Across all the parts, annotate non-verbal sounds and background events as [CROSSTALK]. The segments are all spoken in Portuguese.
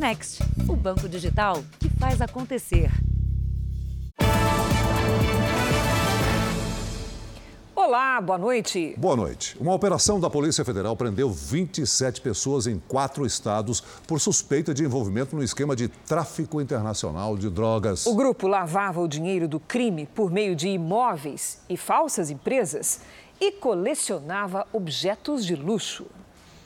Next, o banco digital que faz acontecer. Olá, boa noite. Boa noite. Uma operação da Polícia Federal prendeu 27 pessoas em quatro estados por suspeita de envolvimento no esquema de tráfico internacional de drogas. O grupo lavava o dinheiro do crime por meio de imóveis e falsas empresas e colecionava objetos de luxo.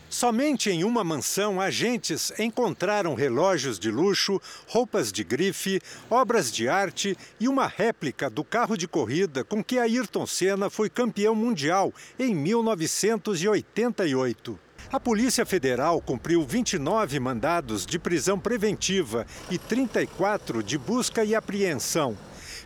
Somente em uma mansão, agentes encontraram relógios de luxo, roupas de grife, obras de arte e uma réplica do carro de corrida com que Ayrton Senna foi campeão mundial em 1988. A Polícia Federal cumpriu 29 mandados de prisão preventiva e 34 de busca e apreensão.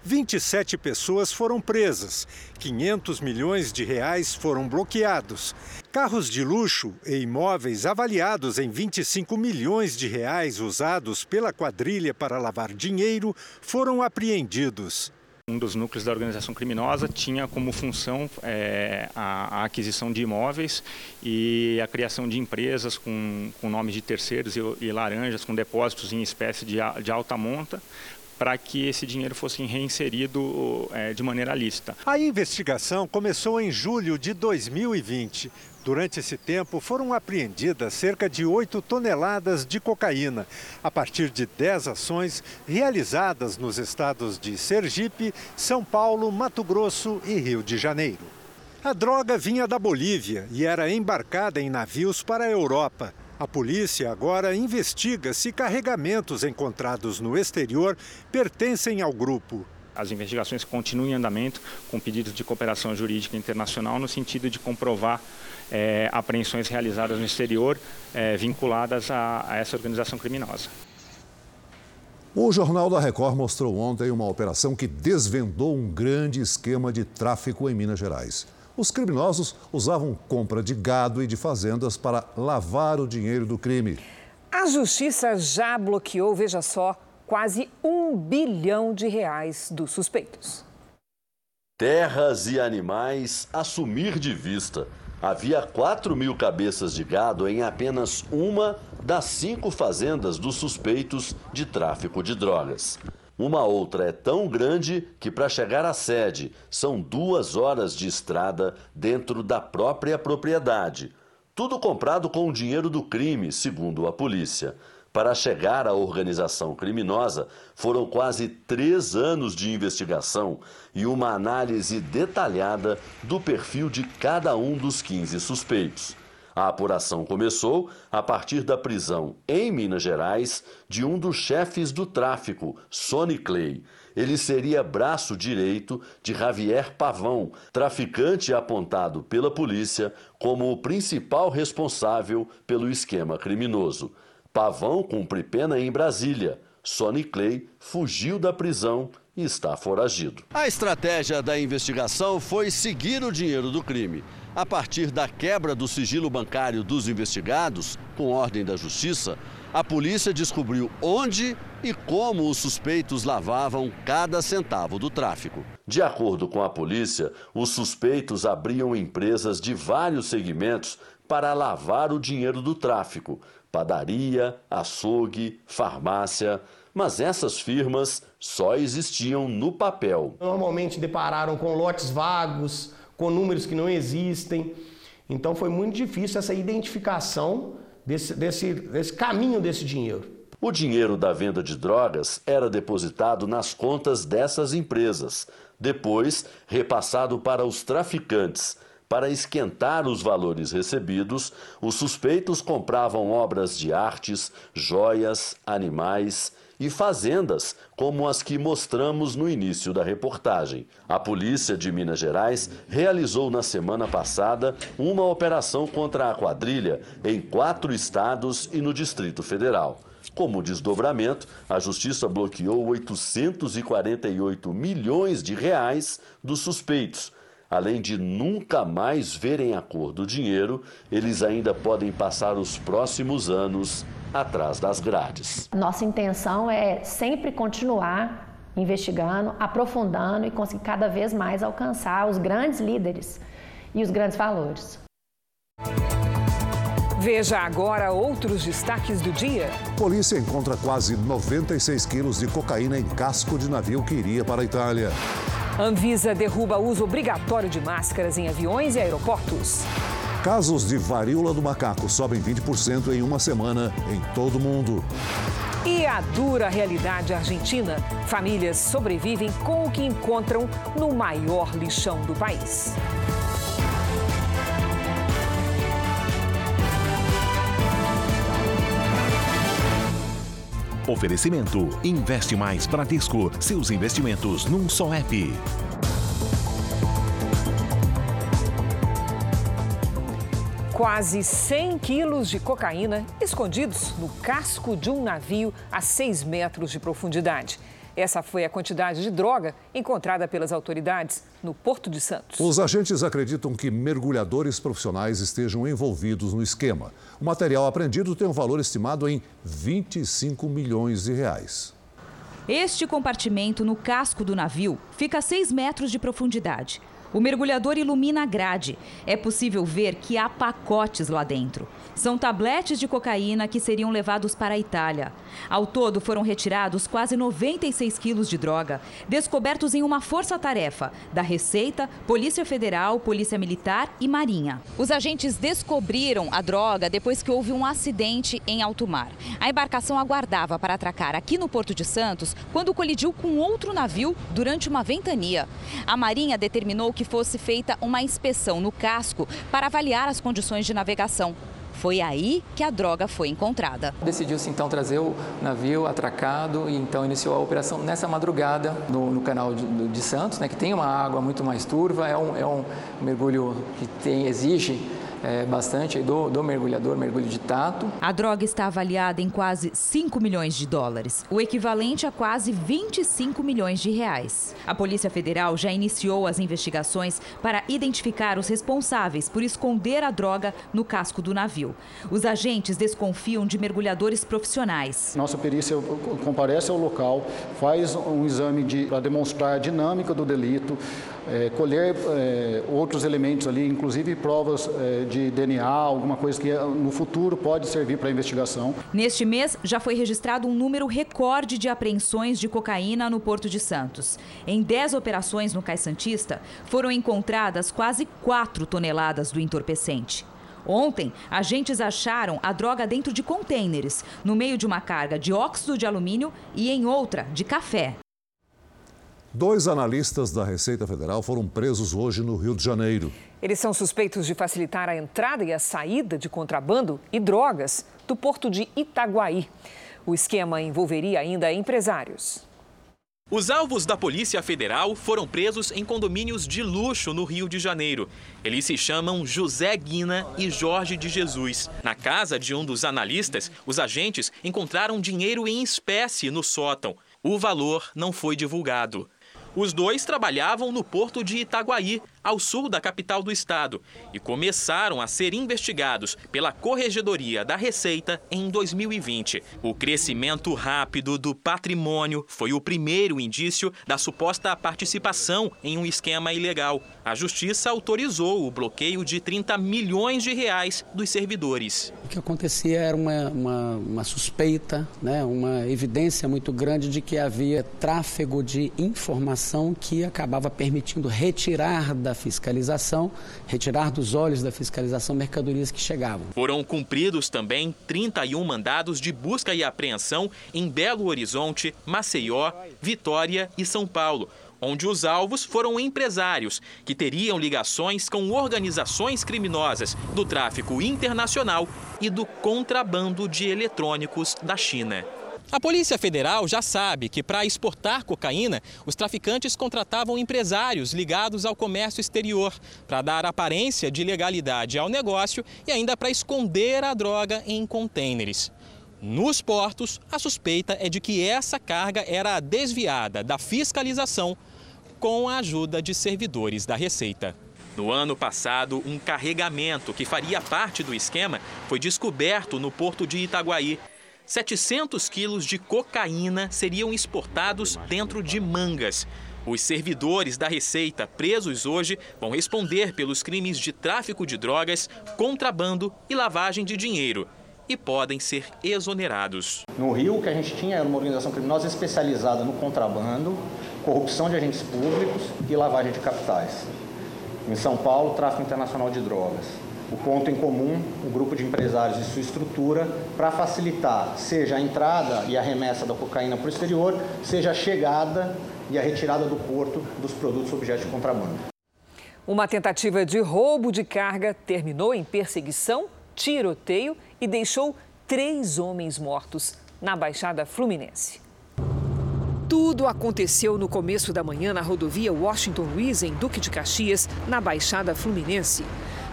27 pessoas foram presas, 500 milhões de reais foram bloqueados. Carros de luxo e imóveis avaliados em 25 milhões de reais usados pela quadrilha para lavar dinheiro foram apreendidos. Um dos núcleos da organização criminosa tinha como função é, a, a, aquisição de imóveis e a criação de empresas com, com nomes de terceiros e, e laranjas, com depósitos em espécie de, de alta monta, para que esse dinheiro fosse reinserido é, de maneira lícita. A investigação começou em julho de 2020. Durante esse tempo, foram apreendidas cerca de 8 toneladas de cocaína, a partir de 10 ações realizadas nos estados de Sergipe, São Paulo, Mato Grosso e Rio de Janeiro. A droga vinha da Bolívia e era embarcada em navios para a Europa. A polícia agora investiga se carregamentos encontrados no exterior pertencem ao grupo. As investigações continuam em andamento com pedidos de cooperação jurídica internacional no sentido de comprovar é, apreensões realizadas no exterior é, vinculadas a, a essa organização criminosa. O Jornal da Record mostrou ontem uma operação que desvendou um grande esquema de tráfico em Minas Gerais. Os criminosos usavam compra de gado e de fazendas para lavar o dinheiro do crime. A justiça já bloqueou, veja só, quase um bilhão de reais dos suspeitos. Terras e animais a sumir de vista. Havia 4 mil cabeças de gado em apenas uma das cinco fazendas dos suspeitos de tráfico de drogas. Uma outra é tão grande que, para chegar à sede, são duas horas de estrada dentro da própria propriedade. Tudo comprado com o dinheiro do crime, segundo a polícia. Para chegar à organização criminosa, foram quase três anos de investigação e uma análise detalhada do perfil de cada um dos 15 suspeitos. A apuração começou a partir da prisão em Minas Gerais de um dos chefes do tráfico, Sonny Clay. Ele seria braço direito de Javier Pavão, traficante apontado pela polícia como o principal responsável pelo esquema criminoso. Pavão cumpre pena em Brasília. Sonny Clay fugiu da prisão e está foragido. A estratégia da investigação foi seguir o dinheiro do crime. A partir da quebra do sigilo bancário dos investigados, com ordem da Justiça, a polícia descobriu onde e como os suspeitos lavavam cada centavo do tráfico. De acordo com a polícia, os suspeitos abriam empresas de vários segmentos para lavar o dinheiro do tráfico: padaria, açougue, farmácia. Mas essas firmas só existiam no papel. Normalmente depararam com lotes vagos, com números que não existem. Então foi muito difícil essa identificação desse, desse, desse caminho desse dinheiro. O dinheiro da venda de drogas era depositado nas contas dessas empresas, depois repassado para os traficantes. Para esquentar os valores recebidos, os suspeitos compravam obras de artes, joias, animais e fazendas, como as que mostramos no início da reportagem. A polícia de Minas Gerais realizou na semana passada uma operação contra a quadrilha em quatro estados e no Distrito Federal. Como desdobramento, a justiça bloqueou 848 milhões de reais dos suspeitos além de nunca mais verem a cor do dinheiro, eles ainda podem passar os próximos anos atrás das grades. Nossa intenção é sempre continuar investigando, aprofundando e conseguir cada vez mais alcançar os grandes líderes e os grandes valores. Veja agora outros destaques do dia. Polícia encontra quase 96 quilos de cocaína em casco de navio que iria para a Itália. Anvisa derruba uso obrigatório de máscaras em aviões e aeroportos. Casos de varíola do macaco sobem 20% em uma semana em todo o mundo. E a dura realidade argentina: famílias sobrevivem com o que encontram no maior lixão do país. Oferecimento: Investe Mais Bradesco. Seus investimentos num só app. Quase 100 quilos de cocaína escondidos no casco de um navio a 6 metros de profundidade. Essa foi a quantidade de droga encontrada pelas autoridades no Porto de Santos. Os agentes acreditam que mergulhadores profissionais estejam envolvidos no esquema. O material apreendido tem um valor estimado em 25 milhões de reais. Este compartimento no casco do navio fica a 6 metros de profundidade. O mergulhador ilumina a grade. É possível ver que há pacotes lá dentro. São tabletes de cocaína que seriam levados para a Itália. Ao todo, foram retirados quase 96 quilos de droga, descobertos em uma força-tarefa da Receita, Polícia Federal, Polícia Militar e Marinha. Os agentes descobriram a droga depois que houve um acidente em alto mar. A embarcação aguardava para atracar aqui no Porto de Santos quando colidiu com outro navio durante uma ventania. A Marinha determinou que fosse feita uma inspeção no casco para avaliar as condições de navegação. Foi aí que a droga foi encontrada. Decidiu-se então trazer o navio atracado e então iniciou a operação nessa madrugada no, no canal de, de, Santos, né, que tem uma água muito mais turva, é um, é um mergulho que tem, exige é, bastante do, do mergulhador, mergulho de tato. A droga está avaliada em quase 5 milhões de dólares, o equivalente a quase 25 milhões de reais. A Polícia Federal já iniciou as investigações para identificar os responsáveis por esconder a droga no casco do navio. Os agentes desconfiam de mergulhadores profissionais. Nossa perícia comparece ao local, faz um exame para demonstrar a dinâmica do delito, é, colher é, outros elementos ali, inclusive provas é, de DNA, alguma coisa que no futuro pode servir para investigação. Neste mês, já foi registrado um número recorde de apreensões de cocaína no Porto de Santos. Em 10 operações no Cais Santista, foram encontradas quase 4 toneladas do entorpecente. Ontem, agentes acharam a droga dentro de contêineres, no meio de uma carga de óxido de alumínio e em outra de café. Dois analistas da Receita Federal foram presos hoje no Rio de Janeiro. Eles são suspeitos de facilitar a entrada e a saída de contrabando e drogas do porto de Itaguaí. O esquema envolveria ainda empresários. Os alvos da Polícia Federal foram presos em condomínios de luxo no Rio de Janeiro. Eles se chamam José Guina e Jorge de Jesus. Na casa de um dos analistas, os agentes encontraram dinheiro em espécie no sótão. O valor não foi divulgado. Os dois trabalhavam no porto de Itaguaí, ao sul da capital do estado, e começaram a ser investigados pela Corregedoria da Receita em 2020. O crescimento rápido do patrimônio foi o primeiro indício da suposta participação em um esquema ilegal. A justiça autorizou o bloqueio de 30 milhões de reais dos servidores. O que acontecia era uma, uma, uma suspeita, né, uma evidência muito grande de que havia tráfego de informação que acabava permitindo retirar da fiscalização, retirar dos olhos da fiscalização mercadorias que chegavam. Foram cumpridos também 31 mandados de busca e apreensão em Belo Horizonte, Maceió, Vitória e São Paulo onde os alvos foram empresários que teriam ligações com organizações criminosas do tráfico internacional e do contrabando de eletrônicos da China. A Polícia Federal já sabe que para exportar cocaína, os traficantes contratavam empresários ligados ao comércio exterior para dar aparência de legalidade ao negócio e ainda para esconder a droga em contêineres. Nos portos, a suspeita é de que essa carga era desviada da fiscalização com a ajuda de servidores da Receita. No ano passado, um carregamento que faria parte do esquema foi descoberto no porto de Itaguaí 700 quilos de cocaína seriam exportados dentro de mangas. Os servidores da Receita presos hoje vão responder pelos crimes de tráfico de drogas, contrabando e lavagem de dinheiro e podem ser exonerados. No Rio, o que a gente tinha era uma organização criminosa especializada no contrabando, corrupção de agentes públicos e lavagem de capitais. Em São Paulo, tráfico internacional de drogas. O ponto em comum, o grupo de empresários e sua estrutura, para facilitar seja a entrada e a remessa da cocaína para o exterior, seja a chegada e a retirada do porto dos produtos objetos de contrabando. Uma tentativa de roubo de carga terminou em perseguição, tiroteio e deixou três homens mortos na Baixada Fluminense. Tudo aconteceu no começo da manhã na rodovia Washington Luiz, em Duque de Caxias, na Baixada Fluminense.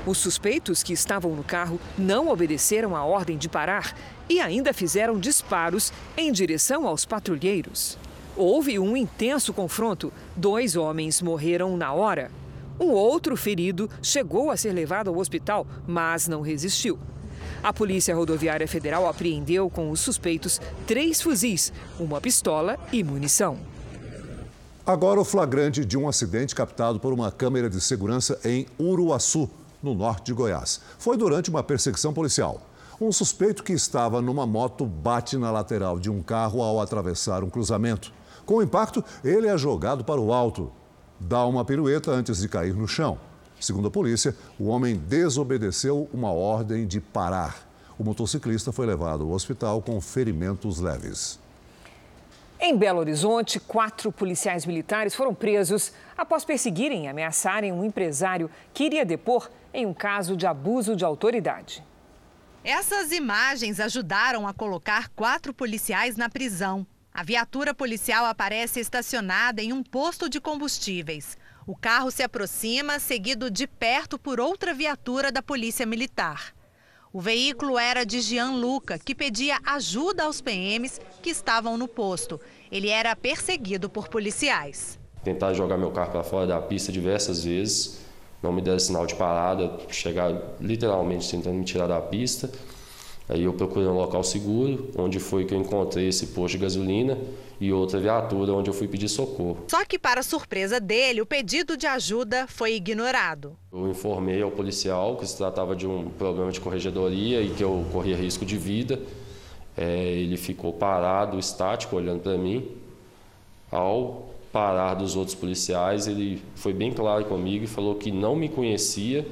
Os suspeitos que estavam no carro não obedeceram a ordem de parar e ainda fizeram disparos em direção aos patrulheiros. Houve um intenso confronto. Dois homens morreram na hora. Um outro ferido chegou a ser levado ao hospital, mas não resistiu. A Polícia Rodoviária Federal apreendeu com os suspeitos três fuzis, uma pistola e munição. Agora o flagrante de um acidente captado por uma câmera de segurança em Uruaçu, no norte de Goiás. Foi durante uma perseguição policial. Um suspeito que estava numa moto bate na lateral de um carro ao atravessar um cruzamento. Com o impacto, ele é jogado para o alto. Dá uma pirueta antes de cair no chão. Segundo a polícia, o homem desobedeceu uma ordem de parar. O motociclista foi levado ao hospital com ferimentos leves. Em Belo Horizonte, quatro policiais militares foram presos após perseguirem e ameaçarem um empresário que iria depor em um caso de abuso de autoridade. Essas imagens ajudaram a colocar quatro policiais na prisão. A viatura policial aparece estacionada em um posto de combustíveis. O carro se aproxima, seguido de perto por outra viatura da Polícia Militar. O veículo era de Jean Luca, que pedia ajuda aos PMs que estavam no posto. Ele era perseguido por policiais. Tentar jogar meu carro para fora da pista diversas vezes, não me deram sinal de parada, chegar literalmente tentando me tirar da pista. Aí eu procurei um local seguro, onde foi que eu encontrei esse posto de gasolina e outra viatura, onde eu fui pedir socorro. Só que, para surpresa dele, o pedido de ajuda foi ignorado. Eu informei ao policial que se tratava de um problema de corregedoria e que eu corria risco de vida. É, ele ficou parado, estático, olhando para mim. Ao parar dos outros policiais, ele foi bem claro comigo e falou que não me conhecia,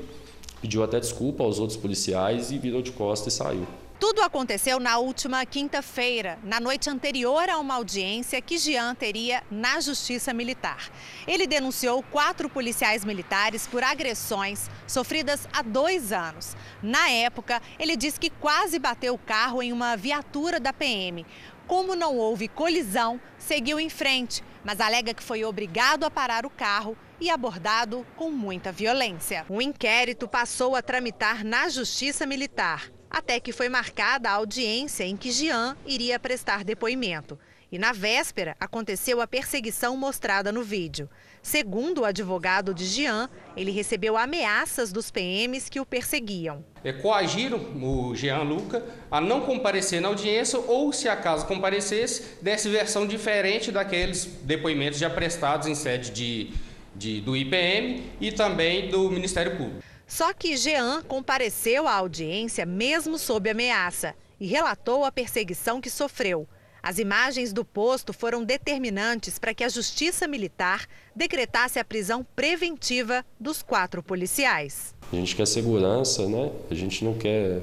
pediu até desculpa aos outros policiais e virou de costas e saiu. Tudo aconteceu na última quinta-feira, na noite anterior a uma audiência que Jean teria na Justiça Militar. Ele denunciou quatro policiais militares por agressões sofridas há dois anos. Na época, ele disse que quase bateu o carro em uma viatura da PM. Como não houve colisão, seguiu em frente, mas alega que foi obrigado a parar o carro e abordado com muita violência. O inquérito passou a tramitar na Justiça Militar até que foi marcada a audiência em que Jean iria prestar depoimento. E na véspera aconteceu a perseguição mostrada no vídeo. Segundo o advogado de Jean, ele recebeu ameaças dos PMs que o perseguiam. É, coagiram o Jean Luca a não comparecer na audiência ou, se acaso comparecesse, desse versão diferente daqueles depoimentos já prestados em sede de, de, do IPM e também do Ministério Público. Só que Jean compareceu à audiência mesmo sob ameaça e relatou a perseguição que sofreu. As imagens do posto foram determinantes para que a Justiça Militar decretasse a prisão preventiva dos quatro policiais. A gente quer segurança, né? A gente não quer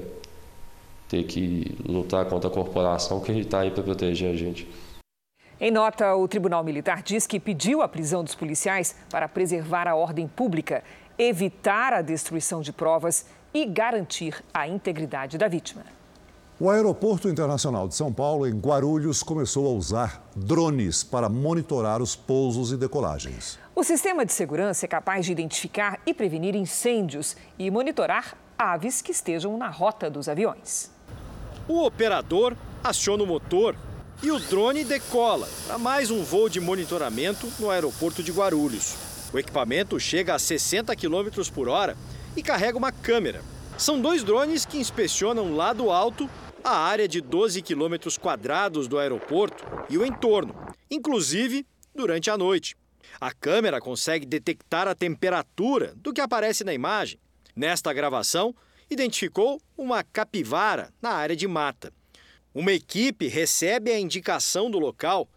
ter que lutar contra a corporação que está aí para proteger a gente. Em nota, o Tribunal Militar diz que pediu a prisão dos policiais para preservar a ordem pública evitar a destruição de provas e garantir a integridade da vítima. O Aeroporto Internacional de São Paulo, em Guarulhos, começou a usar drones para monitorar os pousos e decolagens. O sistema de segurança é capaz de identificar e prevenir incêndios e monitorar aves que estejam na rota dos aviões. O operador aciona o motor e o drone decola para mais um voo de monitoramento no aeroporto de Guarulhos. O equipamento chega a 60 km por hora e carrega uma câmera. São dois drones que inspecionam lá do alto a área de 12 km quadrados do aeroporto e o entorno, inclusive durante a noite. A câmera consegue detectar a temperatura do que aparece na imagem. Nesta gravação, identificou uma capivara na área de mata. Uma equipe recebe a indicação do local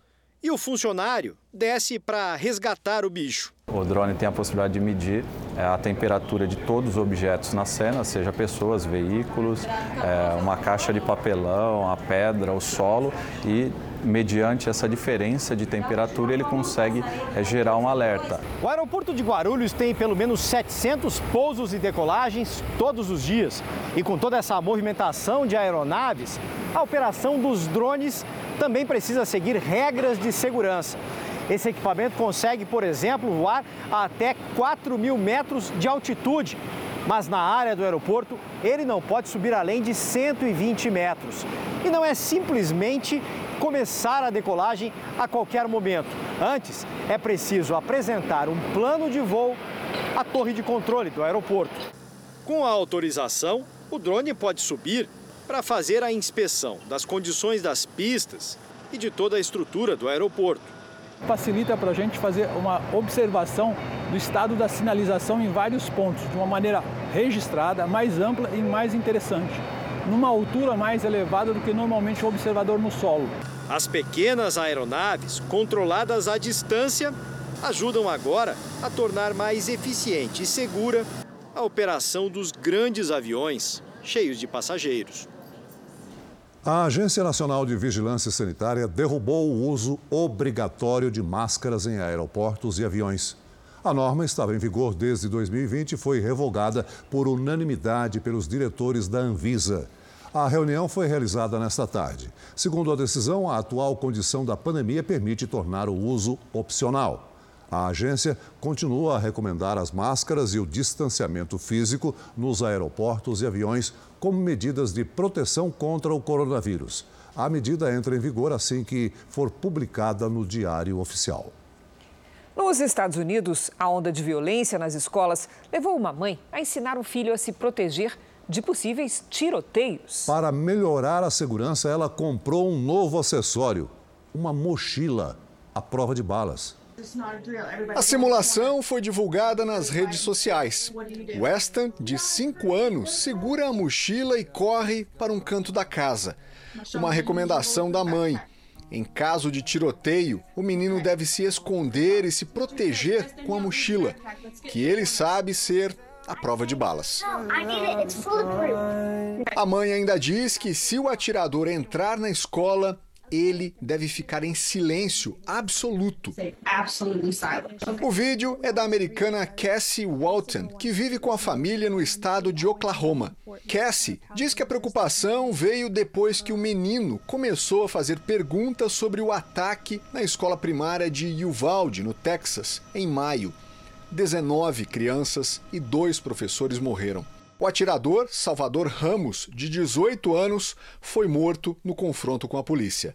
e o funcionário desce para resgatar o bicho. O drone tem a possibilidade de medir é, a temperatura de todos os objetos na cena, seja pessoas, veículos, é, uma caixa de papelão, a pedra, o solo e mediante essa diferença de temperatura ele consegue é, gerar um alerta. O aeroporto de Guarulhos tem pelo menos 700 pousos e decolagens todos os dias. E com toda essa movimentação de aeronaves, a operação dos drones também precisa seguir regras de segurança. Esse equipamento consegue, por exemplo, voar a até 4 mil metros de altitude, mas na área do aeroporto ele não pode subir além de 120 metros. E não é simplesmente começar a decolagem a qualquer momento. Antes, é preciso apresentar um plano de voo à torre de controle do aeroporto. Com a autorização, o drone pode subir para fazer a inspeção das condições das pistas e de toda a estrutura do aeroporto facilita para a gente fazer uma observação do estado da sinalização em vários pontos, de uma maneira registrada, mais ampla e mais interessante, numa altura mais elevada do que normalmente o observador no solo. As pequenas aeronaves, controladas à distância, ajudam agora a tornar mais eficiente e segura a operação dos grandes aviões cheios de passageiros. A Agência Nacional de Vigilância Sanitária derrubou o uso obrigatório de máscaras em aeroportos e aviões. A norma estava em vigor desde 2020 e foi revogada por unanimidade pelos diretores da Anvisa. A reunião foi realizada nesta tarde. Segundo a decisão, a atual condição da pandemia permite tornar o uso opcional. A agência continua a recomendar as máscaras e o distanciamento físico nos aeroportos e aviões como medidas de proteção contra o coronavírus. A medida entra em vigor assim que for publicada no Diário Oficial. Nos Estados Unidos, a onda de violência nas escolas levou uma mãe a ensinar o filho a se proteger de possíveis tiroteios. Para melhorar a segurança, ela comprou um novo acessório: uma mochila à prova de balas. A simulação foi divulgada nas redes sociais. Weston, de 5 anos, segura a mochila e corre para um canto da casa. Uma recomendação da mãe. Em caso de tiroteio, o menino deve se esconder e se proteger com a mochila, que ele sabe ser a prova de balas. A mãe ainda diz que se o atirador entrar na escola, ele deve ficar em silêncio absoluto. O vídeo é da americana Cassie Walton, que vive com a família no estado de Oklahoma. Cassie diz que a preocupação veio depois que o menino começou a fazer perguntas sobre o ataque na escola primária de Uvalde, no Texas, em maio. 19 crianças e dois professores morreram. O atirador, Salvador Ramos, de 18 anos, foi morto no confronto com a polícia.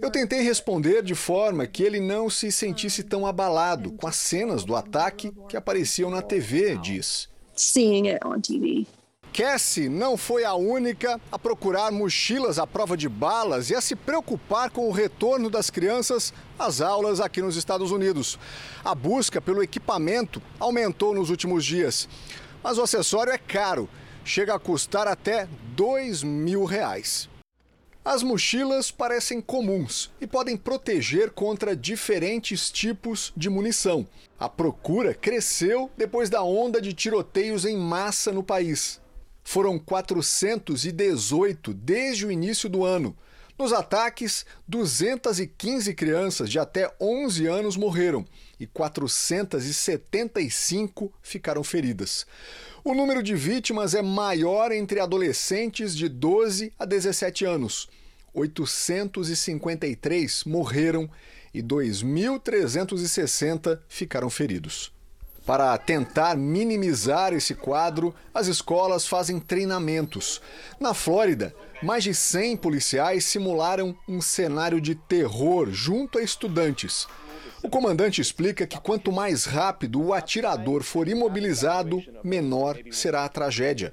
Eu tentei responder de forma que ele não se sentisse tão abalado com as cenas do ataque que apareciam na TV, diz. Seeing it on TV. Cassie não foi a única a procurar mochilas à prova de balas e a se preocupar com o retorno das crianças às aulas aqui nos Estados Unidos. A busca pelo equipamento aumentou nos últimos dias mas o acessório é caro, chega a custar até dois mil reais. As mochilas parecem comuns e podem proteger contra diferentes tipos de munição. A procura cresceu depois da onda de tiroteios em massa no país. Foram 418 desde o início do ano. Nos ataques, 215 crianças de até 11 anos morreram e 475 ficaram feridas. O número de vítimas é maior entre adolescentes de 12 a 17 anos. 853 morreram e 2.360 ficaram feridos. Para tentar minimizar esse quadro, as escolas fazem treinamentos. Na Flórida, mais de 100 policiais simularam um cenário de terror junto a estudantes. O comandante explica que quanto mais rápido o atirador for imobilizado, menor será a tragédia.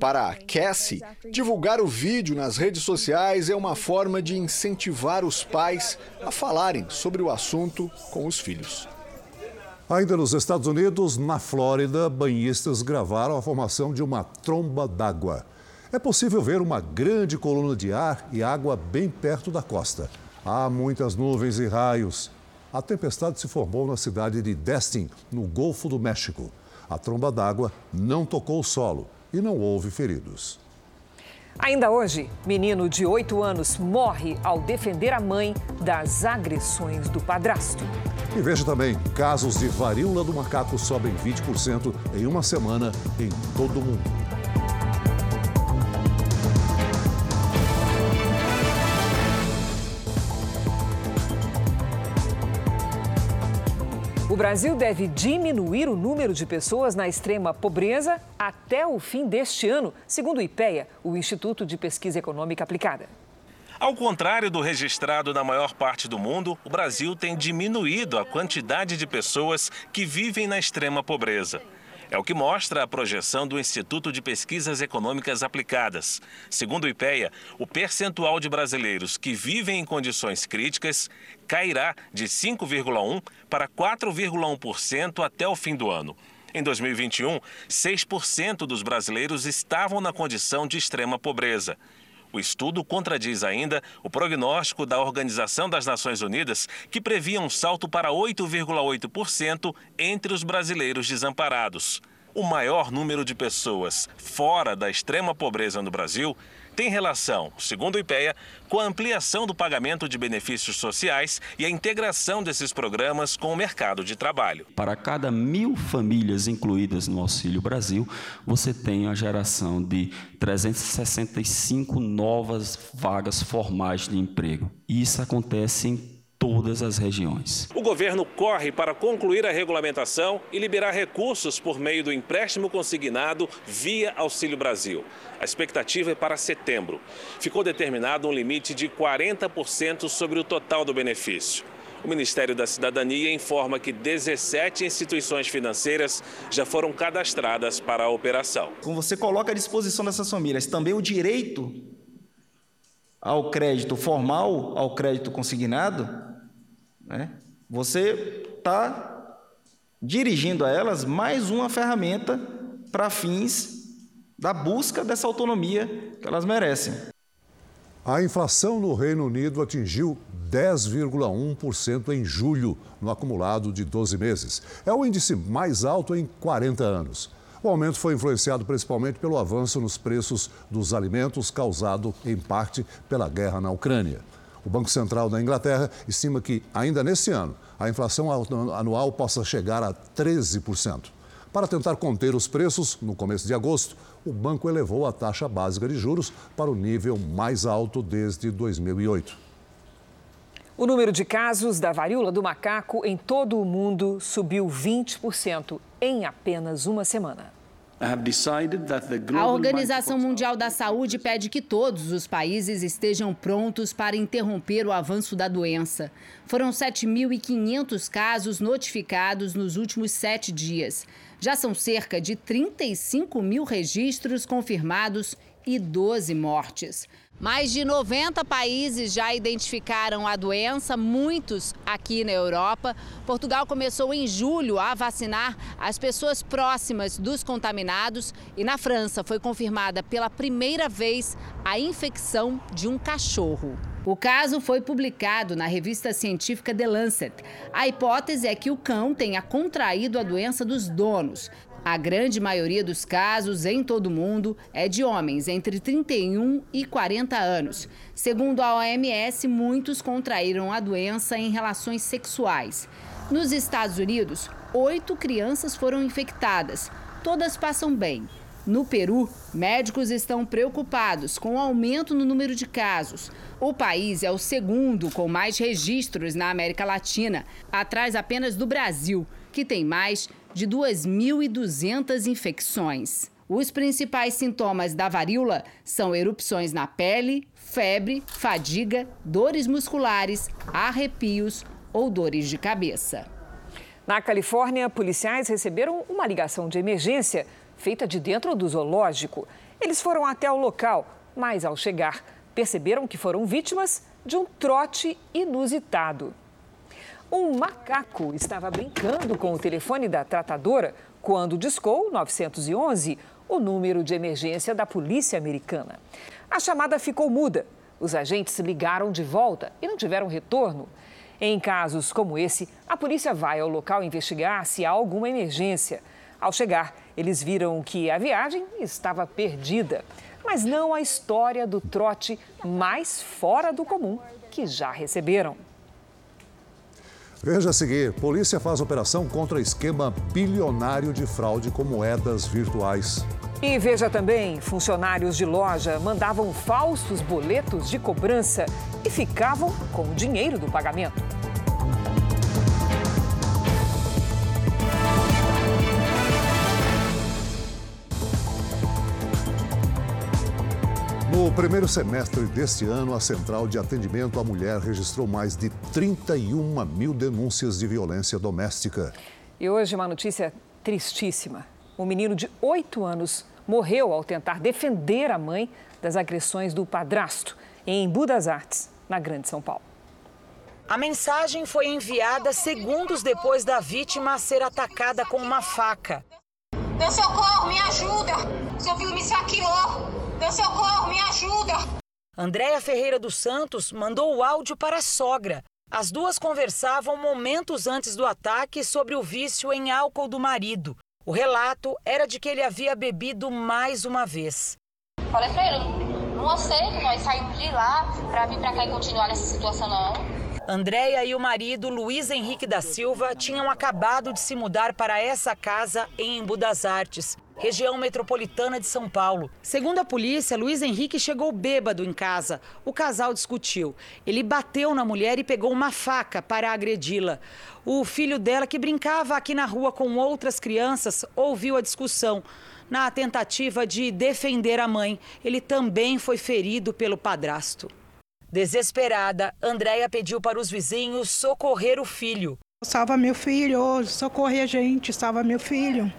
Para Cassie, divulgar o vídeo nas redes sociais é uma forma de incentivar os pais a falarem sobre o assunto com os filhos. Ainda nos Estados Unidos, na Flórida, banhistas gravaram a formação de uma tromba d'água. É possível ver uma grande coluna de ar e água bem perto da costa. Há muitas nuvens e raios. A tempestade se formou na cidade de Destin, no Golfo do México. A tromba d'água não tocou o solo e não houve feridos. Ainda hoje, menino de 8 anos morre ao defender a mãe das agressões do padrasto. E veja também, casos de varíola do macaco sobem 20% em uma semana em todo o mundo. O Brasil deve diminuir o número de pessoas na extrema pobreza até o fim deste ano, segundo o IPEA, o Instituto de Pesquisa Econômica Aplicada. Ao contrário do registrado na maior parte do mundo, o Brasil tem diminuído a quantidade de pessoas que vivem na extrema pobreza. É o que mostra a projeção do Instituto de Pesquisas Econômicas Aplicadas. Segundo o IPEA, o percentual de brasileiros que vivem em condições críticas cairá de 5,1% para 4,1% até o fim do ano. Em 2021, 6% dos brasileiros estavam na condição de extrema pobreza. O estudo contradiz ainda o prognóstico da Organização das Nações Unidas, que previa um salto para 8,8% entre os brasileiros desamparados. O maior número de pessoas fora da extrema pobreza no Brasil tem relação, segundo o IPEA, com a ampliação do pagamento de benefícios sociais e a integração desses programas com o mercado de trabalho. Para cada mil famílias incluídas no Auxílio Brasil, você tem a geração de 365 novas vagas formais de emprego. E isso acontece em todas as regiões. O governo corre para concluir a regulamentação e liberar recursos por meio do empréstimo consignado via Auxílio Brasil. A expectativa é para setembro. Ficou determinado um limite de 40% sobre o total do benefício. O Ministério da Cidadania informa que 17 instituições financeiras já foram cadastradas para a operação. Como você coloca à disposição dessas famílias também o direito ao crédito formal, ao crédito consignado, né? você está dirigindo a elas mais uma ferramenta para fins da busca dessa autonomia que elas merecem. A inflação no Reino Unido atingiu 10,1% em julho, no acumulado de 12 meses. É o índice mais alto em 40 anos. O aumento foi influenciado principalmente pelo avanço nos preços dos alimentos, causado em parte pela guerra na Ucrânia. O Banco Central da Inglaterra estima que, ainda nesse ano, a inflação anual possa chegar a 13%. Para tentar conter os preços, no começo de agosto, o banco elevou a taxa básica de juros para o nível mais alto desde 2008. O número de casos da varíola do macaco em todo o mundo subiu 20% em apenas uma semana. A Organização Mundial da Saúde pede que todos os países estejam prontos para interromper o avanço da doença. Foram 7.500 casos notificados nos últimos sete dias. Já são cerca de 35 mil registros confirmados e 12 mortes. Mais de 90 países já identificaram a doença, muitos aqui na Europa. Portugal começou em julho a vacinar as pessoas próximas dos contaminados e na França foi confirmada pela primeira vez a infecção de um cachorro. O caso foi publicado na revista científica The Lancet. A hipótese é que o cão tenha contraído a doença dos donos, a grande maioria dos casos em todo o mundo é de homens entre 31 e 40 anos. Segundo a OMS, muitos contraíram a doença em relações sexuais. Nos Estados Unidos, oito crianças foram infectadas. Todas passam bem. No Peru, médicos estão preocupados com o aumento no número de casos. O país é o segundo com mais registros na América Latina, atrás apenas do Brasil, que tem mais de 2.200 infecções. Os principais sintomas da varíola são erupções na pele, febre, fadiga, dores musculares, arrepios ou dores de cabeça. Na Califórnia, policiais receberam uma ligação de emergência feita de dentro do zoológico. Eles foram até o local, mas ao chegar, perceberam que foram vítimas de um trote inusitado. Um macaco estava brincando com o telefone da tratadora quando discou 911, o número de emergência da polícia americana. A chamada ficou muda. Os agentes ligaram de volta e não tiveram retorno. Em casos como esse, a polícia vai ao local investigar se há alguma emergência. Ao chegar, eles viram que a viagem estava perdida. Mas não a história do trote mais fora do comum que já receberam. Veja a seguir: polícia faz operação contra esquema bilionário de fraude com moedas virtuais. E veja também: funcionários de loja mandavam falsos boletos de cobrança e ficavam com o dinheiro do pagamento. No primeiro semestre deste ano, a Central de Atendimento à Mulher registrou mais de 31 mil denúncias de violência doméstica. E hoje uma notícia tristíssima. Um menino de 8 anos morreu ao tentar defender a mãe das agressões do padrasto em Budas Artes, na Grande São Paulo. A mensagem foi enviada segundos depois da vítima ser atacada com uma faca. Dê socorro, me ajuda! Seu filho me saqueou! Dê socorro, me ajuda! Andréia Ferreira dos Santos mandou o áudio para a sogra. As duas conversavam momentos antes do ataque sobre o vício em álcool do marido. O relato era de que ele havia bebido mais uma vez. Falei pra ele, não aceito nós saímos de lá para vir para cá e continuar nessa situação não. Andréia e o marido Luiz Henrique da Silva tinham acabado de se mudar para essa casa em Embu das Artes região metropolitana de São Paulo. Segundo a polícia, Luiz Henrique chegou bêbado em casa. O casal discutiu. Ele bateu na mulher e pegou uma faca para agredi-la. O filho dela, que brincava aqui na rua com outras crianças, ouviu a discussão. Na tentativa de defender a mãe, ele também foi ferido pelo padrasto. Desesperada, Andréia pediu para os vizinhos socorrer o filho. Salva meu filho, socorre a gente, salva meu filho.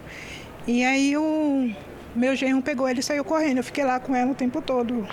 E aí o meu genro pegou ele e saiu correndo. Eu fiquei lá com ela o tempo todo.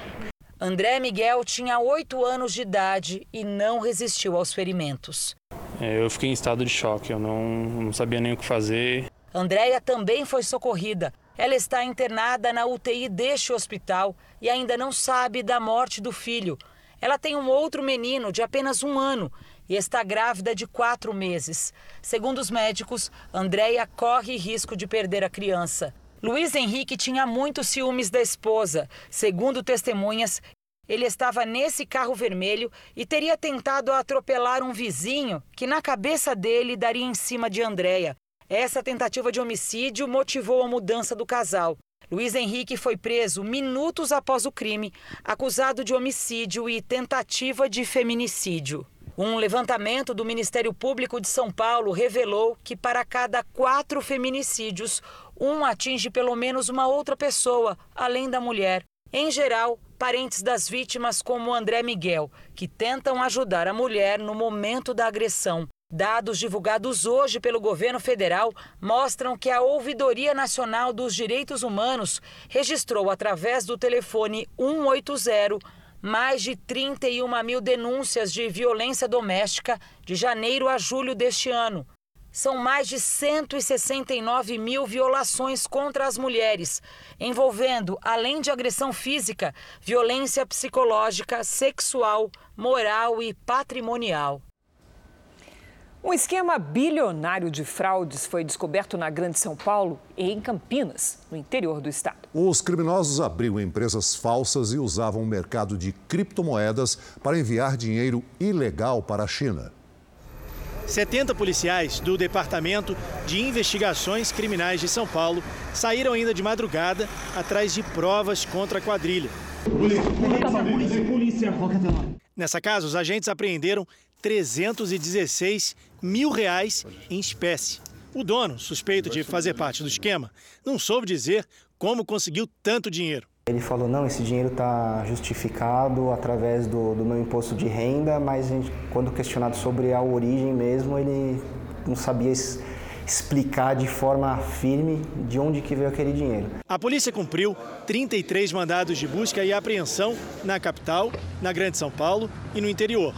André Miguel tinha oito anos de idade e não resistiu aos ferimentos. É, eu fiquei em estado de choque, eu não, não sabia nem o que fazer. Andréia também foi socorrida. Ela está internada na UTI deste hospital e ainda não sabe da morte do filho. Ela tem um outro menino de apenas um ano e está grávida de quatro meses. Segundo os médicos, Andréia corre risco de perder a criança. Luiz Henrique tinha muitos ciúmes da esposa. Segundo testemunhas, ele estava nesse carro vermelho e teria tentado atropelar um vizinho que, na cabeça dele, daria em cima de Andréia. Essa tentativa de homicídio motivou a mudança do casal. Luiz Henrique foi preso minutos após o crime, acusado de homicídio e tentativa de feminicídio. Um levantamento do Ministério Público de São Paulo revelou que para cada quatro feminicídios, um atinge pelo menos uma outra pessoa, além da mulher. Em geral, parentes das vítimas, como André Miguel, que tentam ajudar a mulher no momento da agressão. Dados divulgados hoje pelo governo federal mostram que a Ouvidoria Nacional dos Direitos Humanos registrou, através do telefone 180, mais de 31 mil denúncias de violência doméstica de janeiro a julho deste ano. São mais de 169 mil violações contra as mulheres, envolvendo, além de agressão física, violência psicológica, sexual, moral e patrimonial. Um esquema bilionário de fraudes foi descoberto na Grande São Paulo e em Campinas, no interior do estado. Os criminosos abriam empresas falsas e usavam o mercado de criptomoedas para enviar dinheiro ilegal para a China. 70 policiais do Departamento de Investigações Criminais de São Paulo saíram ainda de madrugada atrás de provas contra a quadrilha. Nessa casa, os agentes apreenderam 316 mil reais em espécie. O dono, suspeito de fazer parte do esquema, não soube dizer como conseguiu tanto dinheiro. Ele falou, não, esse dinheiro está justificado através do, do, meu imposto de renda, mas gente, quando questionado sobre a origem mesmo, ele não sabia explicar de forma firme de onde que veio aquele dinheiro. A polícia cumpriu 33 mandados de busca e apreensão na capital, na Grande São Paulo e no interior.